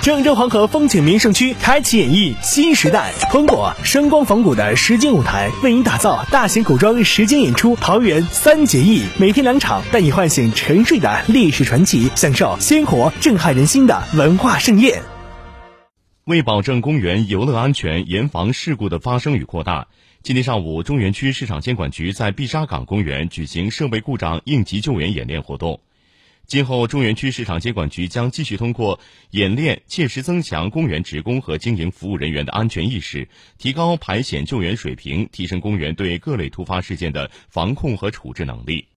郑州黄河风景名胜区开启演绎新时代，通过声光仿古的实景舞台，为您打造大型古装实景演出《桃园三结义》，每天两场，带你唤醒沉睡的历史传奇，享受鲜活震撼人心的文化盛宴。为保证公园游乐安全，严防事故的发生与扩大，今天上午，中原区市场监管局在碧沙岗公园举行设备故障应急救援演练活动。今后，中原区市场监管局将继续通过演练，切实增强公园职工和经营服务人员的安全意识，提高排险救援水平，提升公园对各类突发事件的防控和处置能力。